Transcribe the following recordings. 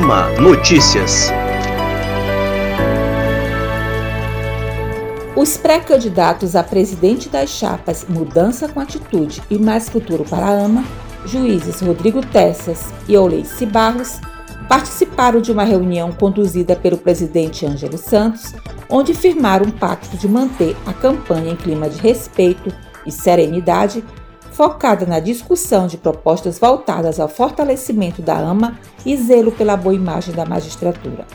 AMA Notícias. Os pré-candidatos a presidente das chapas Mudança com Atitude e Mais Futuro para a AMA, juízes Rodrigo Tessas e Oleice Barros, participaram de uma reunião conduzida pelo presidente Ângelo Santos, onde firmaram um pacto de manter a campanha em clima de respeito e serenidade, focada na discussão de propostas voltadas ao fortalecimento da AMA e zelo pela boa imagem da magistratura.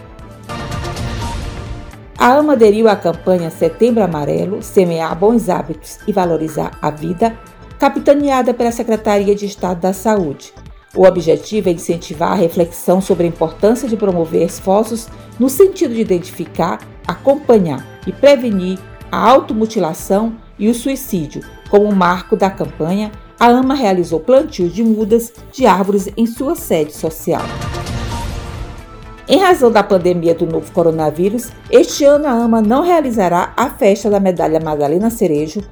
A AMA aderiu à campanha Setembro Amarelo, Semear Bons Hábitos e Valorizar a Vida, capitaneada pela Secretaria de Estado da Saúde. O objetivo é incentivar a reflexão sobre a importância de promover esforços no sentido de identificar, acompanhar e prevenir a automutilação e o suicídio. Como marco da campanha, a AMA realizou plantios de mudas de árvores em sua sede social. Em razão da pandemia do novo coronavírus, este ano a AMA não realizará a festa da medalha Madalena Cerejo,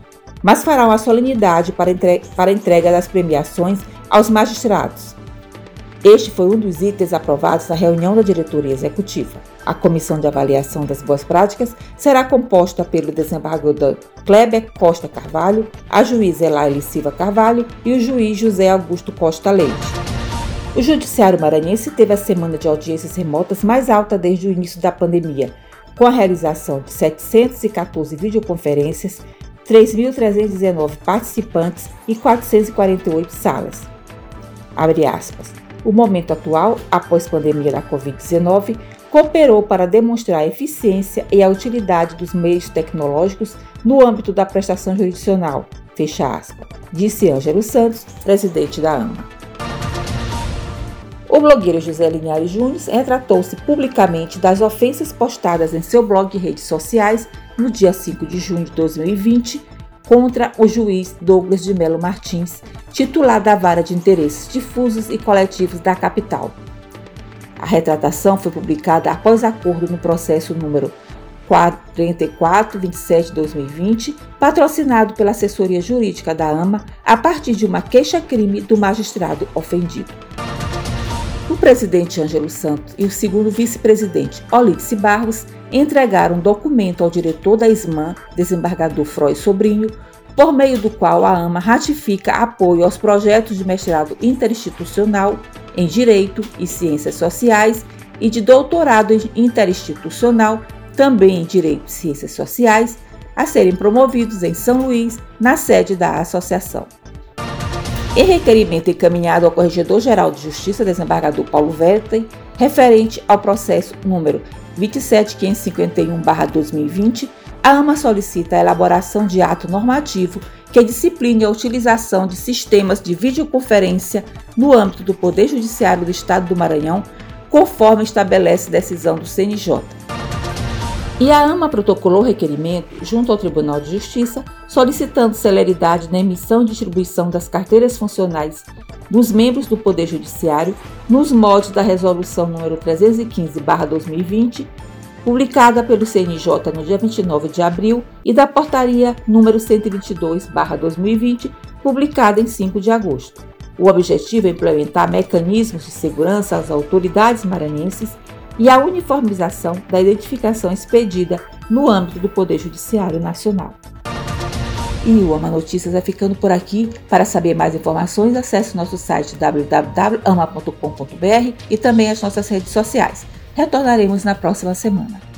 mas fará uma solenidade para, entre... para entrega das premiações aos magistrados. Este foi um dos itens aprovados na reunião da diretoria executiva. A comissão de avaliação das boas práticas será composta pelo desembargador Kleber Costa Carvalho, a juíza Elaine Silva Carvalho e o juiz José Augusto Costa Leite. O Judiciário Maranhense teve a semana de audiências remotas mais alta desde o início da pandemia, com a realização de 714 videoconferências, 3.319 participantes e 448 salas. Abre aspas. O momento atual, após pandemia da Covid-19, cooperou para demonstrar a eficiência e a utilidade dos meios tecnológicos no âmbito da prestação jurisdicional, fecha aspas, disse Ângelo Santos, presidente da AMA. O blogueiro José Linhares Júnior retratou-se publicamente das ofensas postadas em seu blog de redes sociais no dia 5 de junho de 2020 contra o juiz Douglas de Melo Martins, titular da Vara de Interesses Difusos e Coletivos da capital. A retratação foi publicada após acordo no processo número 4427-2020, patrocinado pela assessoria jurídica da AMA, a partir de uma queixa-crime do magistrado ofendido. O presidente Ângelo Santos e o segundo vice-presidente Olídice Barros entregaram um documento ao diretor da SMAN, desembargador Froy Sobrinho, por meio do qual a AMA ratifica apoio aos projetos de mestrado interinstitucional em Direito e Ciências Sociais e de doutorado interinstitucional, também em Direito e Ciências Sociais, a serem promovidos em São Luís, na sede da associação. Em requerimento encaminhado ao Corregedor-Geral de Justiça, desembargador Paulo Vetten, referente ao processo número 27551-2020, a AMA solicita a elaboração de ato normativo que discipline a utilização de sistemas de videoconferência no âmbito do Poder Judiciário do Estado do Maranhão, conforme estabelece decisão do CNJ. E a AMA protocolou requerimento junto ao Tribunal de Justiça, solicitando celeridade na emissão e distribuição das carteiras funcionais dos membros do Poder Judiciário nos moldes da Resolução nº 315/2020, publicada pelo CNJ no dia 29 de abril, e da Portaria número 122/2020, publicada em 5 de agosto. O objetivo é implementar mecanismos de segurança às autoridades maranhenses e a uniformização da identificação expedida no âmbito do Poder Judiciário Nacional. E o Ama Notícias vai ficando por aqui. Para saber mais informações, acesse nosso site www.ama.com.br e também as nossas redes sociais. Retornaremos na próxima semana.